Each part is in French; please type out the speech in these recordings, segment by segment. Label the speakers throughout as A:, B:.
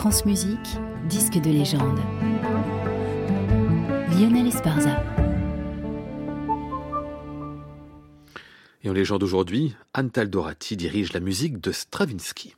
A: France Musique, disque de légende. Lionel Esparza.
B: Et en légende aujourd'hui, Antal Dorati dirige la musique de Stravinsky.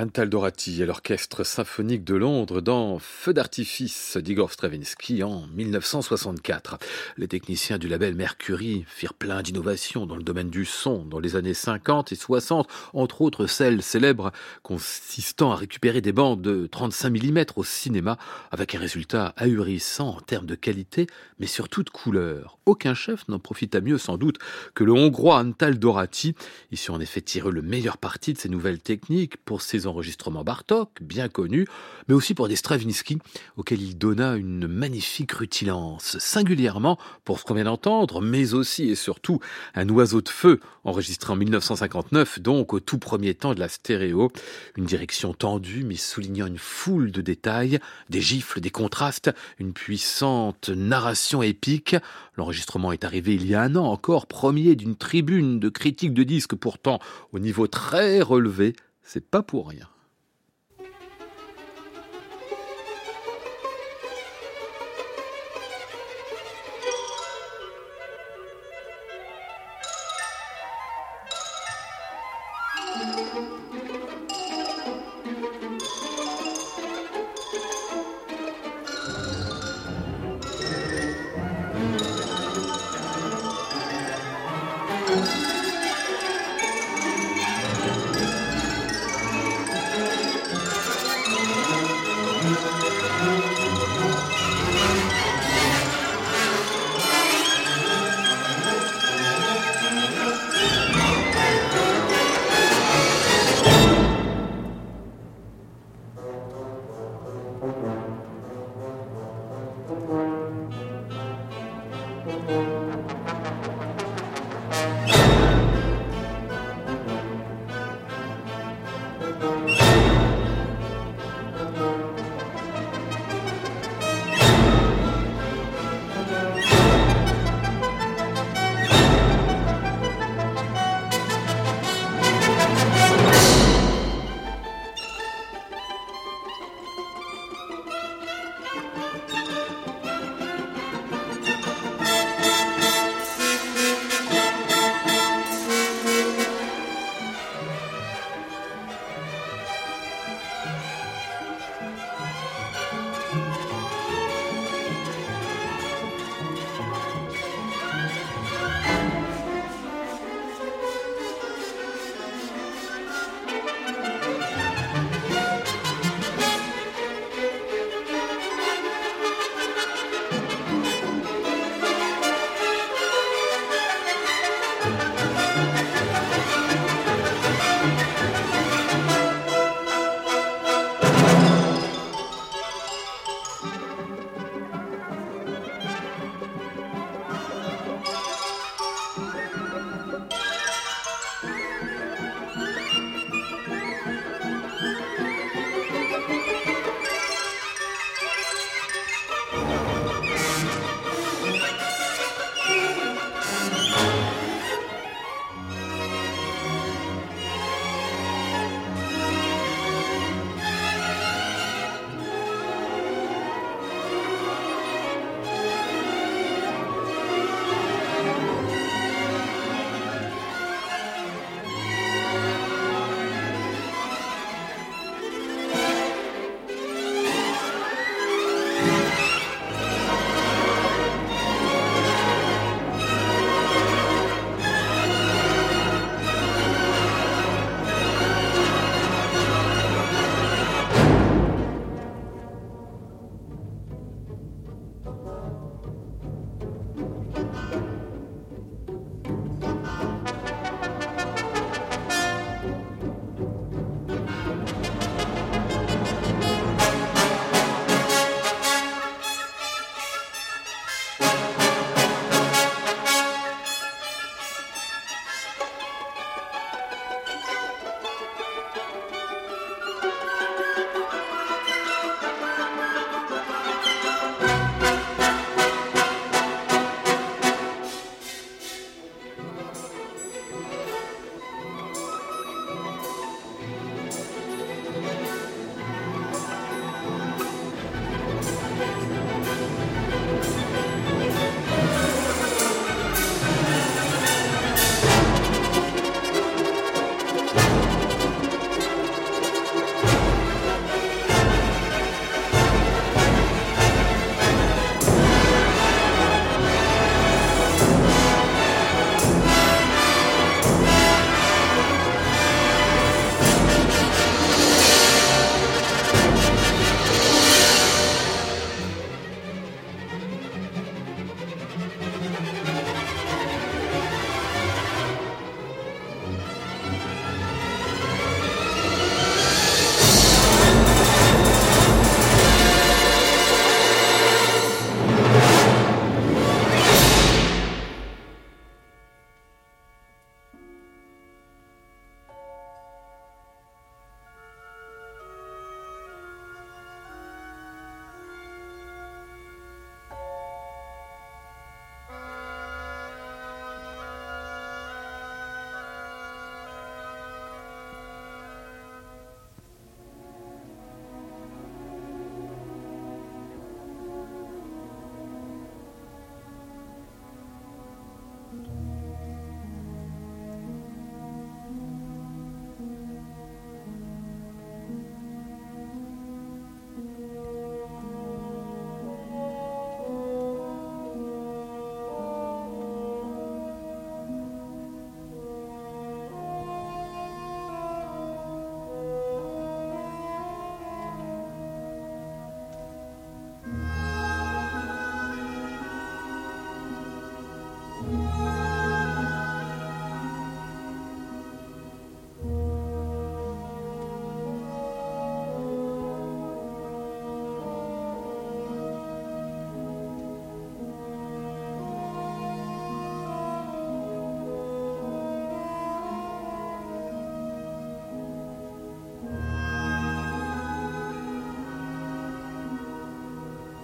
B: Antal Dorati et l'Orchestre symphonique de Londres dans Feu d'artifice d'Igor Stravinsky en 1964. Les techniciens du label Mercury firent plein d'innovations dans le domaine du son dans les années 50 et 60, entre autres celles célèbres consistant à récupérer des bandes de 35 mm au cinéma avec un résultat ahurissant en termes de qualité mais surtout de couleur. Aucun chef n'en profita mieux sans doute que le hongrois Antal Dorati. Il sut en effet tirer le meilleur parti de ces nouvelles techniques pour ses enregistrements Bartok, bien connus, mais aussi pour des Stravinsky, auxquels il donna une magnifique rutilance, singulièrement pour ce qu'on vient d'entendre, mais aussi et surtout un oiseau de feu, enregistré en 1959, donc au tout premier temps de la stéréo, une direction tendue mais soulignant une foule de détails, des gifles, des contrastes, une puissante narration épique. L'enregistrement est arrivé il y a un an encore, premier d'une tribune de critiques de disques pourtant au niveau très relevé c'est pas pour rien.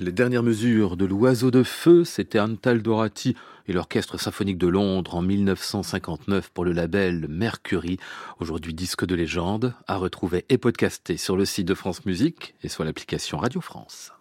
B: Les dernières mesures de l'oiseau de feu, c'était Antal Dorati et l'Orchestre symphonique de Londres en 1959 pour le label Mercury, aujourd'hui disque de légende, à retrouver et podcasté sur le site de France Musique et sur l'application Radio France.